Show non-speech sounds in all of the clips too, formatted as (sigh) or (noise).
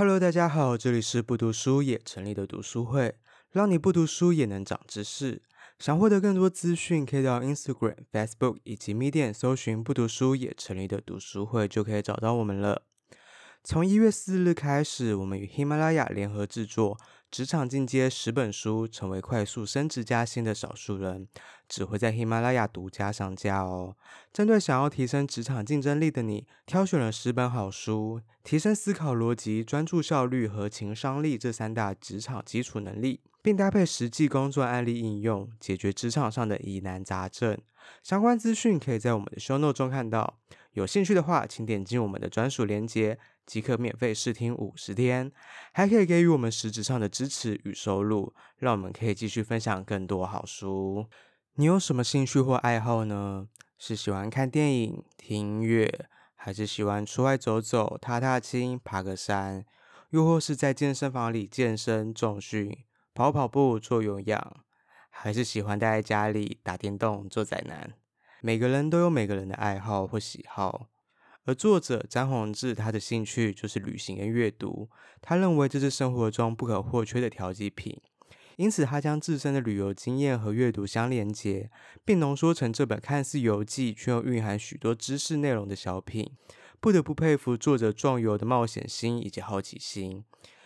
Hello，大家好，这里是不读书也成立的读书会，让你不读书也能长知识。想获得更多资讯，可以到 Instagram、Facebook 以及 Medium 搜寻“不读书也成立的读书会”，就可以找到我们了。从一月四日开始，我们与喜马拉雅联合制作《职场进阶十本书》，成为快速升职加薪的少数人，只会在喜马拉雅独家上架哦。针对想要提升职场竞争力的你，挑选了十本好书，提升思考逻辑、专注效率和情商力这三大职场基础能力，并搭配实际工作案例应用，解决职场上的疑难杂症。相关资讯可以在我们的 show note 中看到。有兴趣的话，请点击我们的专属链接，即可免费试听五十天，还可以给予我们实质上的支持与收入，让我们可以继续分享更多好书。你有什么兴趣或爱好呢？是喜欢看电影、听音乐，还是喜欢出外走走、踏踏青、爬个山，又或是在健身房里健身、重训、跑跑步、做有氧，还是喜欢待在家里打电动、做宅男？每个人都有每个人的爱好或喜好，而作者张宏志他的兴趣就是旅行跟阅读，他认为这是生活中不可或缺的调剂品，因此他将自身的旅游经验和阅读相连接，并浓缩成这本看似游记却又蕴含许多知识内容的小品，不得不佩服作者壮游的冒险心以及好奇心。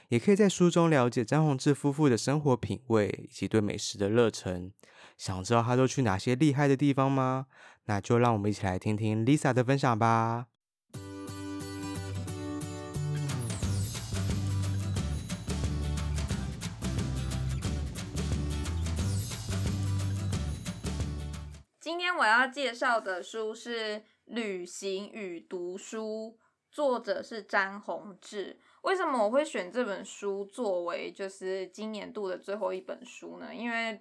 也可以在书中了解张宏志夫妇的生活品味以及对美食的热忱。想知道他都去哪些厉害的地方吗？那就让我们一起来听听 Lisa 的分享吧。今天我要介绍的书是《旅行与读书》，作者是詹宏志。为什么我会选这本书作为就是今年度的最后一本书呢？因为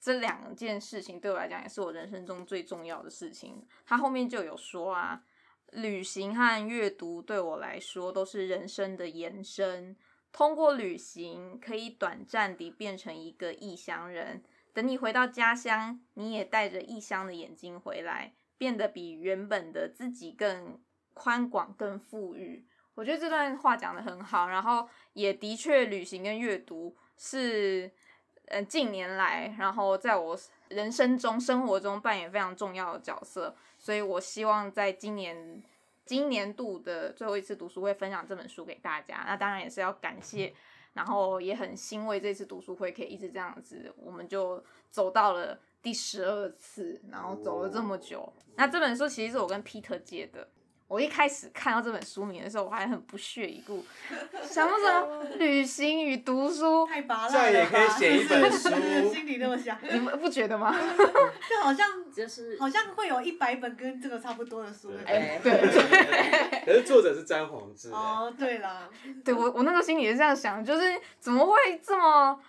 这两件事情对我来讲也是我人生中最重要的事情。他后面就有说啊，旅行和阅读对我来说都是人生的延伸。通过旅行，可以短暂地变成一个异乡人。等你回到家乡，你也带着异乡的眼睛回来，变得比原本的自己更宽广、更富裕。我觉得这段话讲的很好，然后也的确，旅行跟阅读是。呃，近年来，然后在我人生中、生活中扮演非常重要的角色，所以我希望在今年今年度的最后一次读书会分享这本书给大家。那当然也是要感谢，然后也很欣慰这次读书会可以一直这样子，我们就走到了第十二次，然后走了这么久。那这本书其实是我跟 Peter 借的。我一开始看到这本书名的时候，我还很不屑一顾，想说什么 (laughs) 旅行与读书，太拔了，这样也可以写一本书，(laughs) 心里那么想，你们不觉得吗？(laughs) 就好像就是好像会有一百本跟这个差不多的书，哎，对对。可是作者是詹宏志。哦，对了，对我我那个心里是这样想，就是怎么会这么。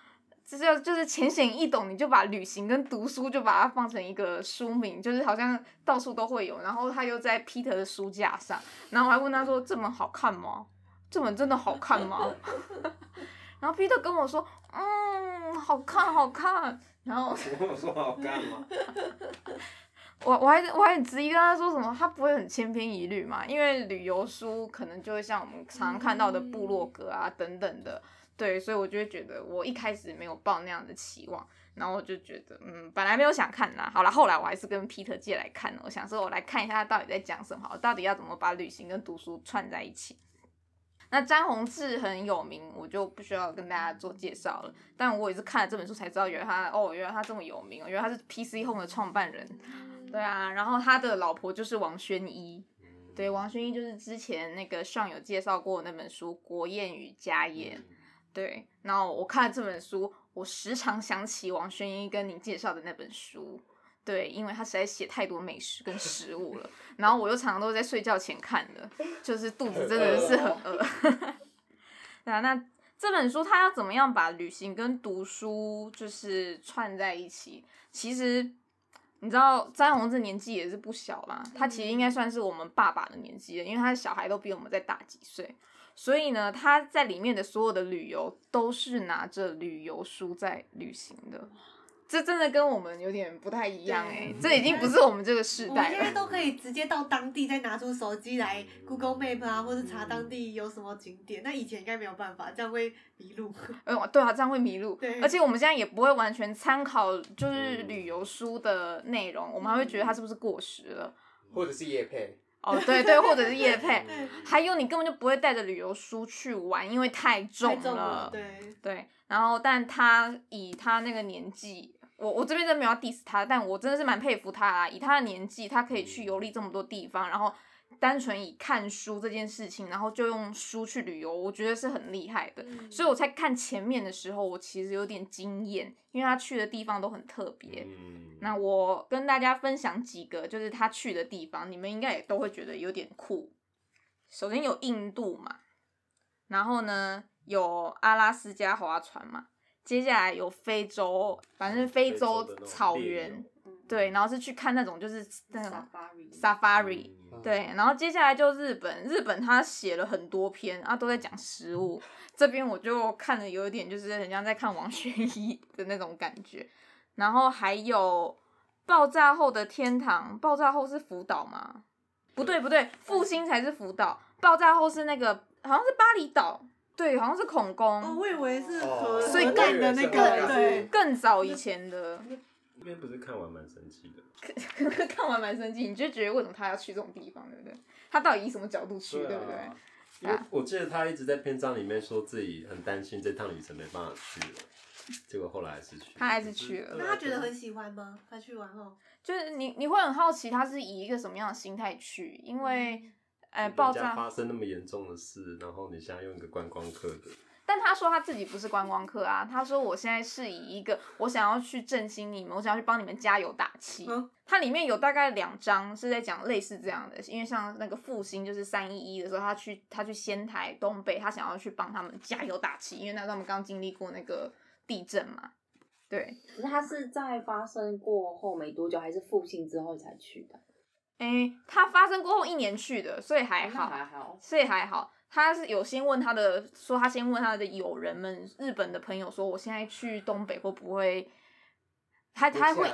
就是就是浅显易懂，你就把旅行跟读书就把它放成一个书名，就是好像到处都会有。然后他又在 Peter 的书架上，然后我还问他说：“这本好看吗？这本真的好看吗？” (laughs) 然后 Peter 跟我说：“嗯，好看，好看。”然后我跟我说好看吗？我我还我还很质疑跟他说什么，他不会很千篇一律嘛？因为旅游书可能就会像我们常常看到的部落格啊等等的。对，所以我就会觉得，我一开始没有抱那样的期望，然后我就觉得，嗯，本来没有想看呐，好了，后来我还是跟 Peter 借来看了，我想说，我来看一下他到底在讲什么，我到底要怎么把旅行跟读书串在一起。那詹宏志很有名，我就不需要跟大家做介绍了。但我也是看了这本书才知道，原来他，哦，原来他这么有名，原来他是 PC Home 的创办人，对啊，然后他的老婆就是王宣一，对，王宣一就是之前那个上有介绍过那本书《国宴与家宴》。对，然后我看了这本书，我时常想起王宣一跟你介绍的那本书，对，因为他实在写太多美食跟食物了，(laughs) 然后我又常常都在睡觉前看的，就是肚子真的是很饿。(laughs) 那啊，那这本书他要怎么样把旅行跟读书就是串在一起？其实你知道詹宏志年纪也是不小啦，他其实应该算是我们爸爸的年纪了，因为他的小孩都比我们再大几岁。所以呢，他在里面的所有的旅游都是拿着旅游书在旅行的，这真的跟我们有点不太一样哎、欸，这已经不是我们这个时代我们。现在都可以直接到当地，再拿出手机来 Google Map 啊，或者查当地有什么景点。那以前应该没有办法，这样会迷路。(laughs) 呃，对啊，这样会迷路。对而且我们现在也不会完全参考就是旅游书的内容，我们还会觉得它是不是过时了。或者是夜配。哦，对对，或者是夜 (laughs) 配。对，还有你根本就不会带着旅游书去玩，因为太重太重了。对。对，然后但他以他那个年纪。我我这边真的没有要 diss 他，但我真的是蛮佩服他啊！以他的年纪，他可以去游历这么多地方，然后单纯以看书这件事情，然后就用书去旅游，我觉得是很厉害的。嗯、所以我在看前面的时候，我其实有点惊艳，因为他去的地方都很特别。嗯、那我跟大家分享几个，就是他去的地方，你们应该也都会觉得有点酷。首先有印度嘛，然后呢有阿拉斯加划船嘛。接下来有非洲，反正非洲草原，对，然后是去看那种就是那种 safari，对，然后接下来就日本，日本他写了很多篇啊，都在讲食物，这边我就看了有一点就是很像在看王学一的那种感觉，然后还有爆炸后的天堂，爆炸后是福岛吗？不对不对，复兴才是福岛，爆炸后是那个好像是巴厘岛。对，好像是恐攻。哦，我以为是哦，所以更的那个，对，更早以前的。那边不是看完蛮生气的。(laughs) 看完蛮生气，你就觉得为什么他要去这种地方，对不对？他到底以什么角度去，对，啊、对不对？因为我记得他一直在篇章里面说自己很担心这趟旅程没办法去了，结果后来还是去。他还是去了。那他觉得很喜欢吗？他去完后，就是你你会很好奇他是以一个什么样的心态去，因为。哎，爆炸发生那么严重的事，然后你现在用一个观光客的。但他说他自己不是观光客啊，他说我现在是以一个我想要去振兴你们，我想要去帮你们加油打气。嗯，它里面有大概两章是在讲类似这样的，因为像那个复兴就是三一一的时候，他去他去仙台东北，他想要去帮他们加油打气，因为那时候他们刚经历过那个地震嘛。对，可是他是在发生过后没多久，还是复兴之后才去的？哎、欸，他发生过后一年去的，所以还好，还好，所以还好。他是有先问他的，说他先问他的友人们，日本的朋友说，我现在去东北会不会？他他会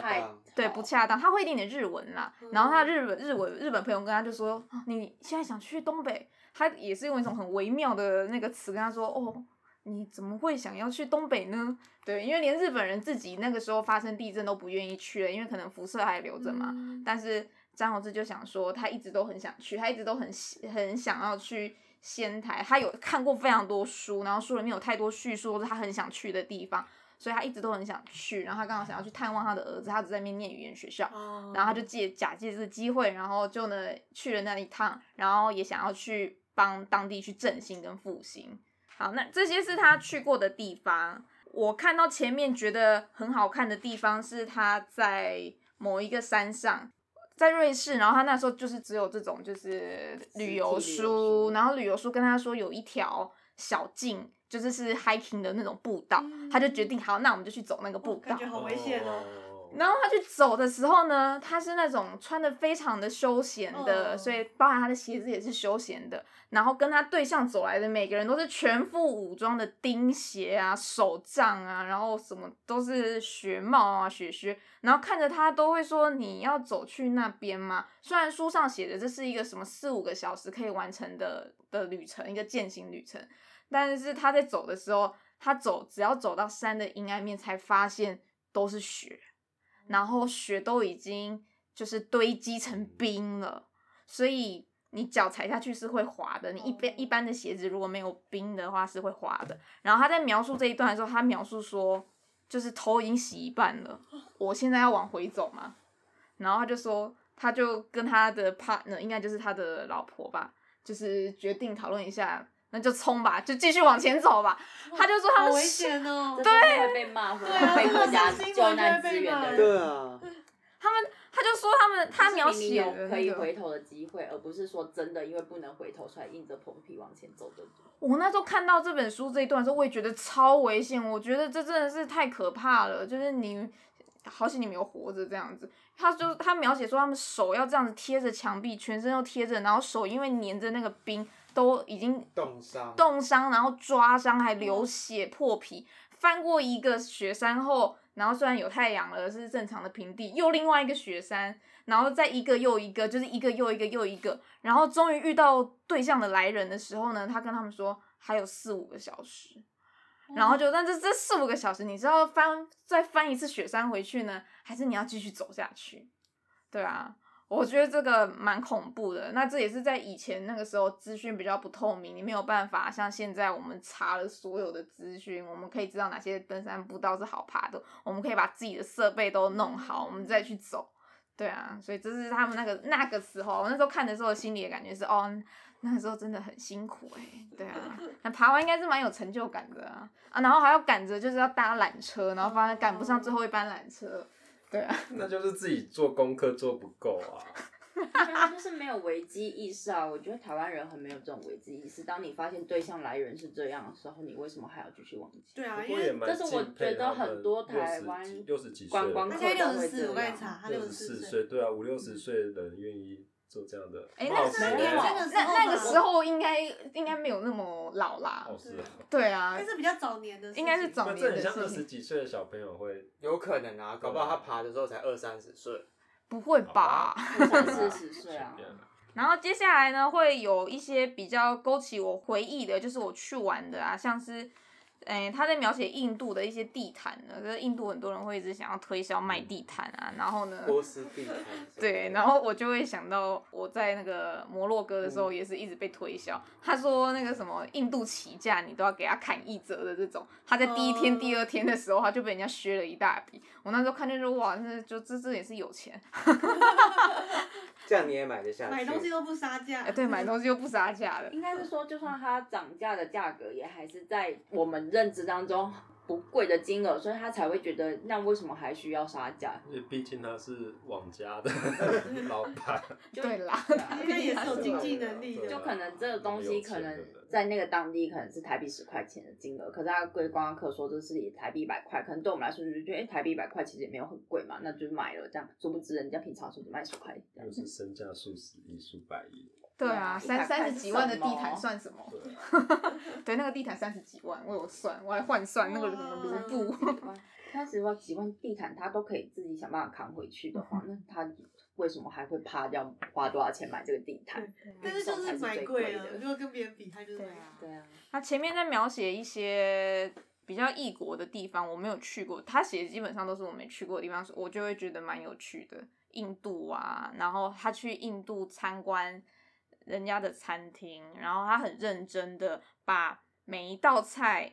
对不恰当，他会一点点日文啦。然后他日本日文日本朋友跟他就说，你现在想去东北？他也是用一种很微妙的那个词跟他说，哦，你怎么会想要去东北呢？对，因为连日本人自己那个时候发生地震都不愿意去了，因为可能辐射还留着嘛。嗯、但是。张宏志就想说，他一直都很想去，他一直都很很想要去仙台。他有看过非常多书，然后书里面有太多叙述，是他很想去的地方，所以他一直都很想去。然后他刚好想要去探望他的儿子，他只在那边念语言学校，然后他就借假借这个机会，然后就呢去了那一趟，然后也想要去帮当地去振兴跟复兴。好，那这些是他去过的地方。我看到前面觉得很好看的地方是他在某一个山上。在瑞士，然后他那时候就是只有这种就是旅游书，书然后旅游书跟他说有一条小径，就是是 hiking 的那种步道，嗯、他就决定好，那我们就去走那个步道。感觉好危险哦。然后他去走的时候呢，他是那种穿的非常的休闲的，哦、所以包含他的鞋子也是休闲的。然后跟他对象走来的每个人都是全副武装的钉鞋啊、手杖啊，然后什么都是雪帽啊、雪靴。然后看着他都会说：“你要走去那边吗？”虽然书上写的这是一个什么四五个小时可以完成的的旅程，一个践行旅程，但是他在走的时候，他走只要走到山的阴暗面，才发现都是雪。然后雪都已经就是堆积成冰了，所以你脚踩下去是会滑的。你一般一般的鞋子如果没有冰的话是会滑的。然后他在描述这一段的时候，他描述说，就是头已经洗一半了，我现在要往回走嘛。然后他就说，他就跟他的 partner，应该就是他的老婆吧，就是决定讨论一下。那就冲吧，就继续往前走吧。他就说他危险哦，对，会被骂，会被国家救难支援的人。对啊，(laughs) 他们他就说他们他描写有可以回头的机会，而不是说真的因为不能回头，所以硬着头皮往前走的。我那时候看到这本书这一段的时候，我也觉得超危险。我觉得这真的是太可怕了，就是你好险你没有活着这样子。他就他描写说他们手要这样子贴着墙壁，全身要贴着，然后手因为粘着那个冰。都已经冻伤，冻伤，然后抓伤，还流血破皮。翻过一个雪山后，然后虽然有太阳了，是正常的平地，又另外一个雪山，然后再一个又一个，就是一个又一个又一个，然后终于遇到对象的来人的时候呢，他跟他们说还有四五个小时。然后就，但这这四五个小时，你知道翻再翻一次雪山回去呢，还是你要继续走下去？对啊，我觉得这个蛮恐怖的。那这也是在以前那个时候资讯比较不透明，你没有办法像现在我们查了所有的资讯，我们可以知道哪些登山步道是好爬的，我们可以把自己的设备都弄好，我们再去走。对啊，所以这是他们那个那个时候，我那时候看的时候心里的感觉是哦。那个时候真的很辛苦哎、欸，对啊，(laughs) 那爬完应该是蛮有成就感的啊啊，然后还要赶着就是要搭缆车，然后发现赶不上最后一班缆车，对啊，那就是自己做功课做不够啊，他 (laughs) 就是没有危机意识啊。我觉得台湾人很没有这种危机意识。当你发现对象来源是这样的时候，你为什么还要继续往前？对啊，因为这是我觉得很多台湾六十几观光客六十四，我刚查，他六十四岁，对啊，五六十岁的人愿意。做这样的，哎、欸，那是年轻的时候，那那个时候应该应该没有那么老啦。哦，是啊。对啊。但是比较早年的，应该是早年的。像二十几岁的小朋友会，有可能啊，搞不好他爬的时候才二三十岁。不会吧？三四十岁啊。然后接下来呢，会有一些比较勾起我回忆的，就是我去玩的啊，像是。哎，他在描写印度的一些地毯呢，就是印度很多人会一直想要推销卖地毯啊，然后呢，波斯地毯，(laughs) 对，然后我就会想到我在那个摩洛哥的时候也是一直被推销，他说那个什么印度起价你都要给他砍一折的这种，他在第一天、第二天的时候他就被人家削了一大笔，我那时候看见说哇，那就这这也是有钱。(laughs) 这样你也买得下？买东西都不杀价。哎，对，买东西又不杀价的。应该是说，就算它涨价的价格，也还是在我们认知当中不贵的金额，所以他才会觉得，那为什么还需要杀价？因为毕竟他是网家的 (laughs) 老板。(laughs) 对啦，应该也是有经济能力的。就可能这个东西可能在那个当地可能是台币十块钱的金额，可是他对观光客说这是以台币一百块，可能对我们来说就觉得，哎，台币一百块其实也没有很贵嘛，那就买了这样。殊不知人家平常是卖十块。又是身价数十亿、数百亿。对啊，三三十几万的地毯算什么？(laughs) 对，那个地毯三十几万，我有算，我还换算那个什么卢布。(laughs) 三十几万地毯，他都可以自己想办法扛回去的话，那他为什么还会怕要花多少钱买这个地毯？但是就是买贵了，如果跟别人比，他就是对啊，对啊。他前面在描写一些比较异国的地方，我没有去过，他写的基本上都是我没去过的地方，我就会觉得蛮有趣的。印度啊，然后他去印度参观。人家的餐厅，然后他很认真的把每一道菜，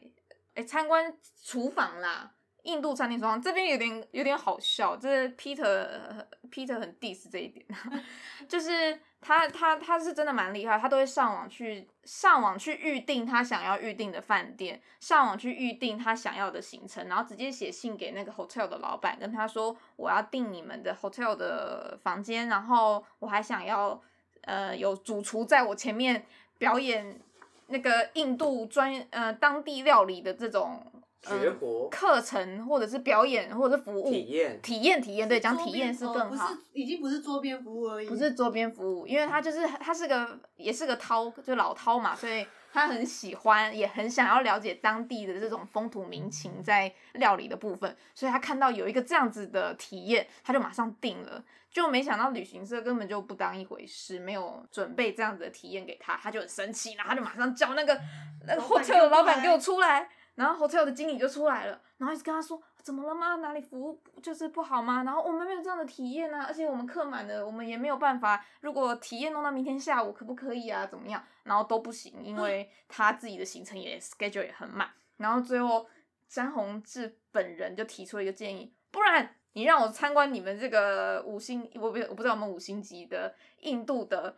哎，参观厨房啦，印度餐厅厨房这边有点有点好笑，这是 Peter Peter 很 diss 这一点，(laughs) 就是他他他是真的蛮厉害，他都会上网去上网去预定他想要预定的饭店，上网去预定他想要的行程，然后直接写信给那个 hotel 的老板，跟他说我要订你们的 hotel 的房间，然后我还想要。呃，有主厨在我前面表演那个印度专呃当地料理的这种学活课程，或者是表演，或者是服务体验体验体验，对，讲体验是更好。不是，已经不是桌边服务而已。不是桌边服务，因为他就是他是个也是个饕，就老饕嘛，所以他很喜欢，也很想要了解当地的这种风土民情在料理的部分，所以他看到有一个这样子的体验，他就马上定了。就没想到旅行社根本就不当一回事，没有准备这样子的体验给他，他就很生气，然后他就马上叫那个那个 hotel 的老板给我出来，然后 hotel 的经理就出来了，然后一直跟他说怎么了吗？哪里服务就是不好吗？然后我们没有这样的体验啊，而且我们客满了，我们也没有办法，如果体验弄到明天下午可不可以啊？怎么样？然后都不行，因为他自己的行程也 schedule 也很满，然后最后詹宏志本人就提出了一个建议，不然。你让我参观你们这个五星，我不我不知道我们五星级的印度的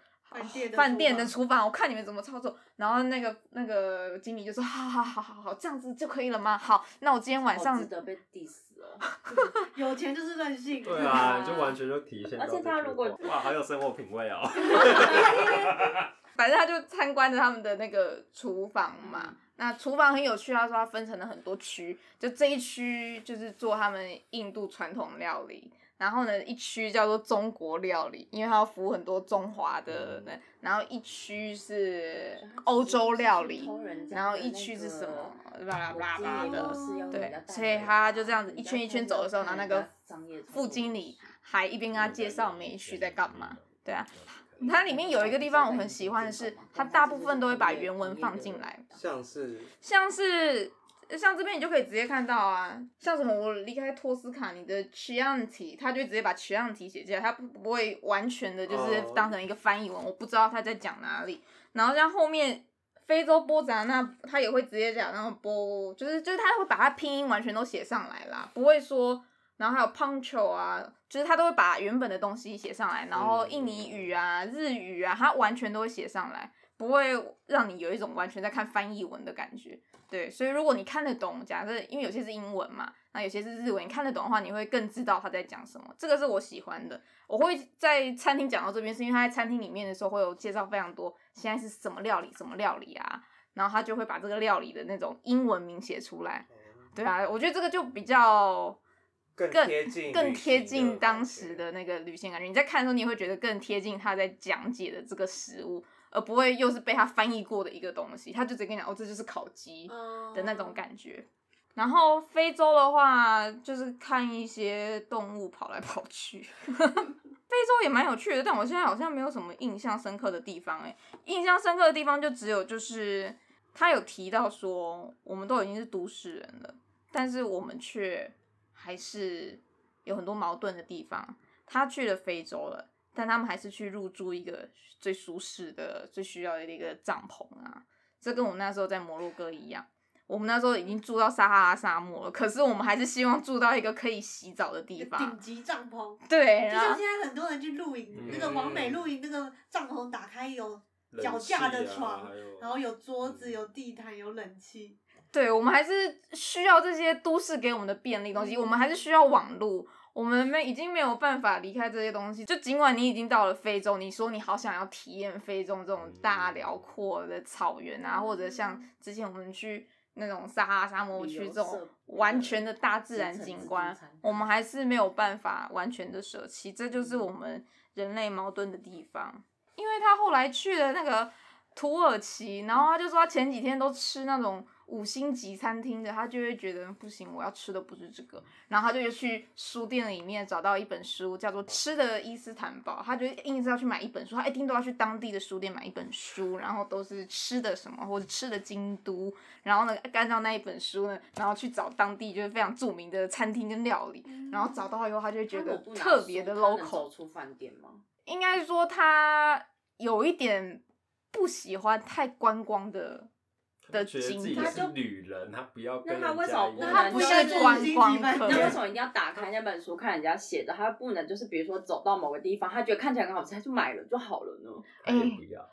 饭店的厨房，我看你们怎么操作。然后那个那个经理就说：好好好好好，这样子就可以了吗？好，那我今天晚上。值得被 diss 哦。有钱就是任性。对啊，就完全就体现。而且他如果哇，好有生活品味哦。(laughs) 反正他就参观着他们的那个厨房嘛。那厨房很有趣，他说他分成了很多区，就这一区就是做他们印度传统料理，然后呢，一区叫做中国料理，因为它要服务很多中华的人。然后一区是欧洲料理，然后一区是什么？巴拉巴拉的。对，所以他就这样子一圈一圈走的时候，然后那个副经理还一边跟他介绍每一区在干嘛。对啊，它里面有一个地方我很喜欢的是，它大部分都会把原文放进来，像是像是。像这边你就可以直接看到啊，像什么我离开托斯卡尼的 Chianti，他就直接把 Chianti 写进来，他不不会完全的就是当成一个翻译文，我不知道他在讲哪里。然后像后面非洲波扎那，他也会直接讲那种波，就是就是他会把它拼音完全都写上来啦，不会说。然后还有 Puncho 啊，就是他都会把原本的东西写上来，然后印尼语啊、日语啊，他完全都会写上来。不会让你有一种完全在看翻译文的感觉，对，所以如果你看得懂，假设因为有些是英文嘛，那有些是日文，你看得懂的话，你会更知道他在讲什么。这个是我喜欢的。我会在餐厅讲到这边，是因为他在餐厅里面的时候会有介绍非常多，现在是什么料理，什么料理啊，然后他就会把这个料理的那种英文名写出来。对啊，我觉得这个就比较更贴近更贴近当时的那个旅行感觉。你在看的时候，你会觉得更贴近他在讲解的这个食物。而不会又是被他翻译过的一个东西，他就直接跟你讲哦，这就是烤鸡的那种感觉。Oh. 然后非洲的话，就是看一些动物跑来跑去。(laughs) 非洲也蛮有趣的，但我现在好像没有什么印象深刻的地方。哎，印象深刻的地方就只有就是他有提到说，我们都已经是都市人了，但是我们却还是有很多矛盾的地方。他去了非洲了。但他们还是去入住一个最舒适的、最需要的一个帐篷啊！这跟我们那时候在摩洛哥一样，我们那时候已经住到撒哈拉沙漠了，可是我们还是希望住到一个可以洗澡的地方。顶级帐篷。对，就像现在很多人去露营，嗯、那个完美露营，那个帐篷打开有脚架的床，啊、然后有桌子、有地毯、有冷气。对，我们还是需要这些都市给我们的便利东西，嗯、我们还是需要网路。我们没已经没有办法离开这些东西，就尽管你已经到了非洲，你说你好想要体验非洲这种大辽阔的草原啊，或者像之前我们去那种撒哈拉沙漠区这种完全的大自然景观，我们还是没有办法完全的舍弃，这就是我们人类矛盾的地方。因为他后来去了那个土耳其，然后他就说他前几天都吃那种。五星级餐厅的，他就会觉得不行，我要吃的不是这个，然后他就去书店里面找到一本书，叫做《吃的伊斯坦堡》，他就硬是要去买一本书，他一定都要去当地的书店买一本书，然后都是吃的什么或者吃的京都，然后呢，按照那一本书呢，然后去找当地就是非常著名的餐厅跟料理，然后找到以后，他就会觉得特别的 local。出饭店吗？应该说他有一点不喜欢太观光的。的觉得自己是旅人，他不要跟人家。那他为什么不能？他不是观光客。那为什么 (laughs) 一定要打开那本书看人家写的？他不能就是比如说走到某个地方，他觉得看起来很好吃，他就买了就好了呢？哎，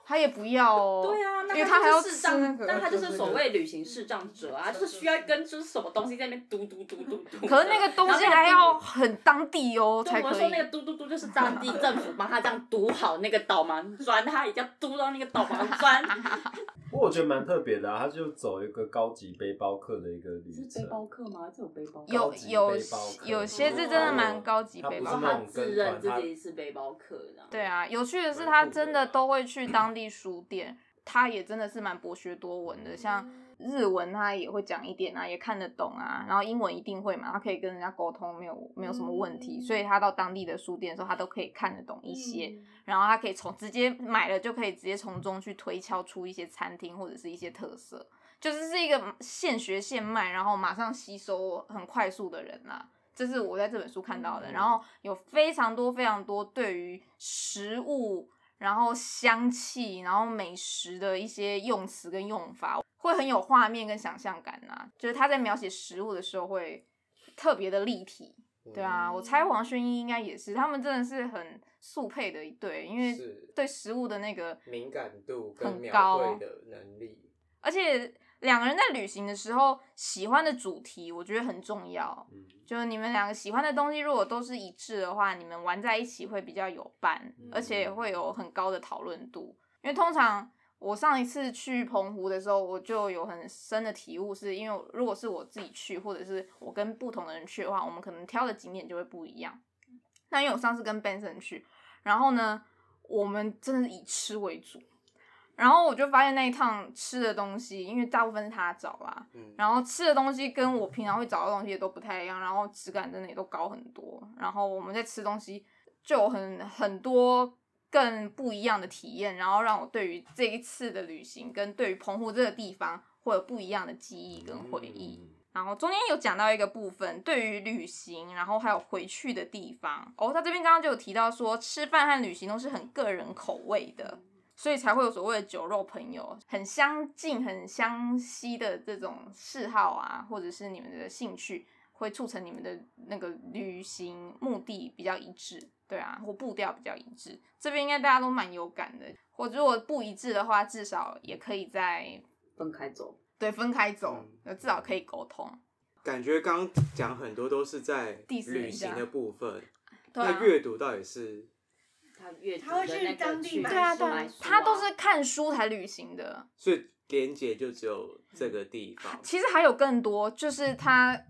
他也不要哦。对啊，因为他还要视障，那他就是所谓旅行视障者啊，就是需要跟就是什么东西在那边嘟嘟嘟嘟嘟。可是那个东西还要很当地哦才可以。我说那个嘟嘟嘟就是当地政府帮他这样读好那个导盲砖，他一定要嘟到那个导盲砖。(laughs) 不过我觉得蛮特别的啊，他就走一个高级背包客的一个旅程。是背包客吗？这有背包客？有有有些是真的蛮高级背包客。他自认自己是背包客的。对啊，有趣的是他真的都会去当地书店，他也真的是蛮博学多闻的，像。日文他也会讲一点啊，也看得懂啊，然后英文一定会嘛，他可以跟人家沟通，没有没有什么问题，所以他到当地的书店的时候，他都可以看得懂一些，然后他可以从直接买了就可以直接从中去推敲出一些餐厅或者是一些特色，就是是一个现学现卖，然后马上吸收很快速的人啦，这是我在这本书看到的，然后有非常多非常多对于食物，然后香气，然后美食的一些用词跟用法。会很有画面跟想象感呐，就是他在描写食物的时候会特别的立体，对啊，我猜王轩一应该也是，他们真的是很速配的一对，因为对食物的那个敏感度很高的能力，而且两个人在旅行的时候喜欢的主题，我觉得很重要，就是你们两个喜欢的东西如果都是一致的话，你们玩在一起会比较有伴，而且也会有很高的讨论度，因为通常。我上一次去澎湖的时候，我就有很深的体悟，是因为如果是我自己去，或者是我跟不同的人去的话，我们可能挑的景点就会不一样。那因为我上次跟 Benson 去，然后呢，我们真的是以吃为主。然后我就发现那一趟吃的东西，因为大部分是他找啦，嗯，然后吃的东西跟我平常会找的东西也都不太一样，然后质感真的也都高很多。然后我们在吃东西就有很很多更不一样的体验，然后让我对于这一次的旅行跟对于澎湖这个地方会有不一样的记忆跟回忆。然后中间有讲到一个部分，对于旅行，然后还有回去的地方。哦，他这边刚刚就有提到说，吃饭和旅行都是很个人口味的。所以才会有所谓的酒肉朋友，很相近、很相吸的这种嗜好啊，或者是你们的兴趣，会促成你们的那个旅行目的比较一致，对啊，或步调比较一致。这边应该大家都蛮有感的，或者如果不一致的话，至少也可以在分开走。对，分开走，嗯、至少可以沟通。感觉刚讲很多都是在旅行的部分，啊、那阅读到底是？他阅他会去当地买书，对啊，对啊，他都是看书才旅行的，所以连接就只有这个地方。其实还有更多，就是他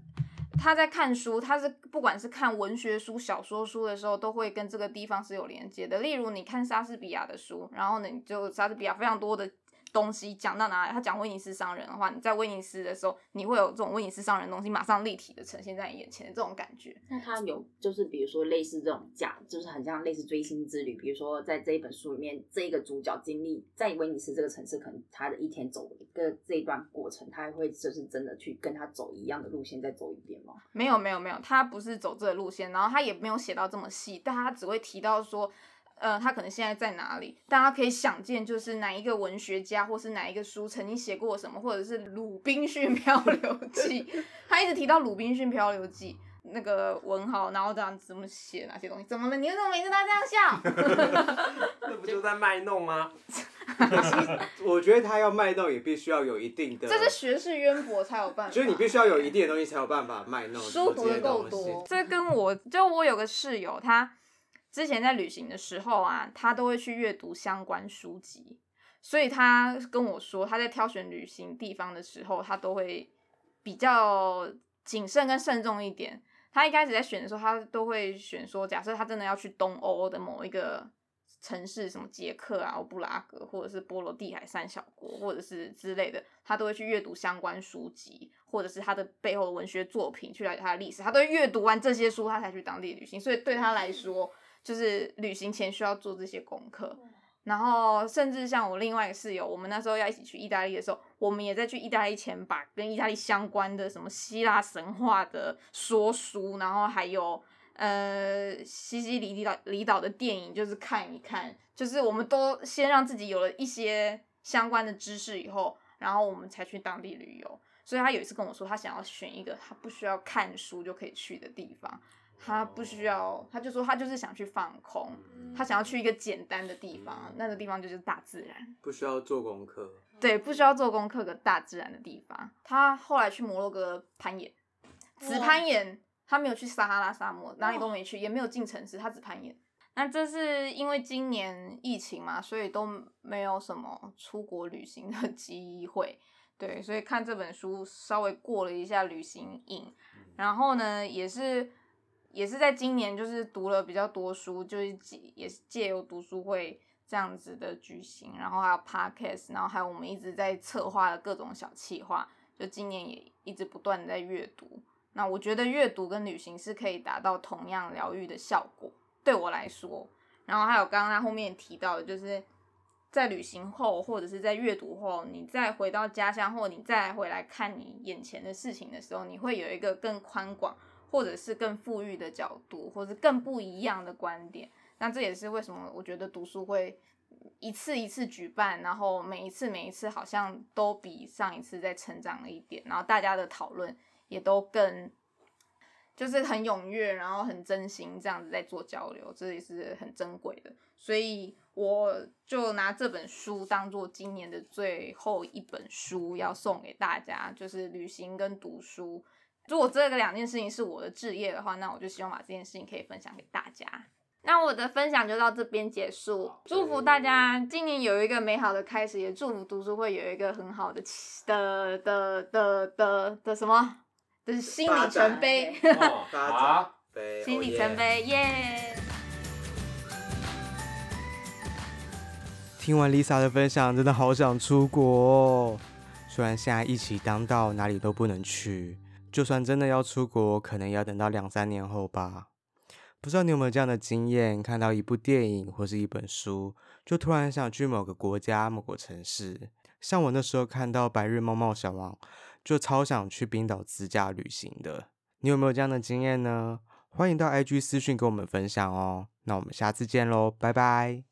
他在看书，他是不管是看文学书、小说书的时候，都会跟这个地方是有连接的。例如，你看莎士比亚的书，然后呢，你就莎士比亚非常多的。东西讲到哪里？他讲威尼斯商人的话，你在威尼斯的时候，你会有这种威尼斯商人的东西马上立体的呈现在你眼前的这种感觉。那他有就是比如说类似这种假，就是很像类似追星之旅。比如说在这一本书里面，这一个主角经历在威尼斯这个城市，可能他的一天走的这一段过程，他还会就是真的去跟他走一样的路线再走一遍吗？没有没有没有，他不是走这个路线，然后他也没有写到这么细，但他只会提到说。呃，他可能现在在哪里？大家可以想见，就是哪一个文学家，或是哪一个书曾经写过什么，或者是《鲁滨逊 (laughs) 漂流记》，他一直提到《鲁滨逊漂流记》那个文豪，然后这样怎么写哪些东西？怎么了？你为什么每次都这样笑？(laughs) 那不就在卖弄吗？(laughs) 我觉得他要卖弄，也必须要有一定的，这是学识渊博才有办法。就是你必须要有一定的东西，才有办法卖弄。书读的够多，这跟我就我有个室友，他。之前在旅行的时候啊，他都会去阅读相关书籍，所以他跟我说，他在挑选旅行地方的时候，他都会比较谨慎跟慎重一点。他一开始在选的时候，他都会选说，假设他真的要去东欧的某一个城市，什么捷克啊、布拉格，或者是波罗的海三小国，或者是之类的，他都会去阅读相关书籍，或者是他的背后的文学作品，去了解他的历史。他都阅读完这些书，他才去当地旅行。所以对他来说，就是旅行前需要做这些功课，然后甚至像我另外一个室友，我们那时候要一起去意大利的时候，我们也在去意大利前把跟意大利相关的什么希腊神话的说书，然后还有呃西西里离岛离岛的电影，就是看一看，就是我们都先让自己有了一些相关的知识以后，然后我们才去当地旅游。所以他有一次跟我说，他想要选一个他不需要看书就可以去的地方。他不需要，他就说他就是想去放空，他想要去一个简单的地方，那个地方就是大自然，不需要做功课。对，不需要做功课的大自然的地方。他后来去摩洛哥攀岩，只攀岩，他没有去撒哈拉沙漠，哪里都没去，也没有进城市，他只攀岩。那这是因为今年疫情嘛，所以都没有什么出国旅行的 (laughs) 机会。对，所以看这本书稍微过了一下旅行瘾，然后呢，也是。也是在今年，就是读了比较多书，就是借也是借由读书会这样子的举行，然后还有 podcast，然后还有我们一直在策划的各种小企划，就今年也一直不断在阅读。那我觉得阅读跟旅行是可以达到同样疗愈的效果，对我来说。然后还有刚刚他后面提到的，就是在旅行后或者是在阅读后，你再回到家乡，或你再回来看你眼前的事情的时候，你会有一个更宽广。或者是更富裕的角度，或者是更不一样的观点，那这也是为什么我觉得读书会一次一次举办，然后每一次每一次好像都比上一次再成长了一点，然后大家的讨论也都更就是很踊跃，然后很真心这样子在做交流，这也是很珍贵的。所以我就拿这本书当做今年的最后一本书要送给大家，就是旅行跟读书。如果这个两件事情是我的置业的话，那我就希望把这件事情可以分享给大家。那我的分享就到这边结束，祝福大家今年有一个美好的开始，也祝福读书会有一个很好的的的的的的什么的心理成碑，(laughs) 好，心理成碑耶。(laughs) 听完 Lisa 的分享，真的好想出国哦！虽然现在疫情当道，哪里都不能去，就算真的要出国，可能也要等到两三年后吧。不知道你有没有这样的经验？看到一部电影或是一本书，就突然想去某个国家、某个城市。像我那时候看到《白日梦冒险王》，就超想去冰岛自驾旅行的。你有没有这样的经验呢？欢迎到 IG 私讯跟我们分享哦。那我们下次见喽，拜拜。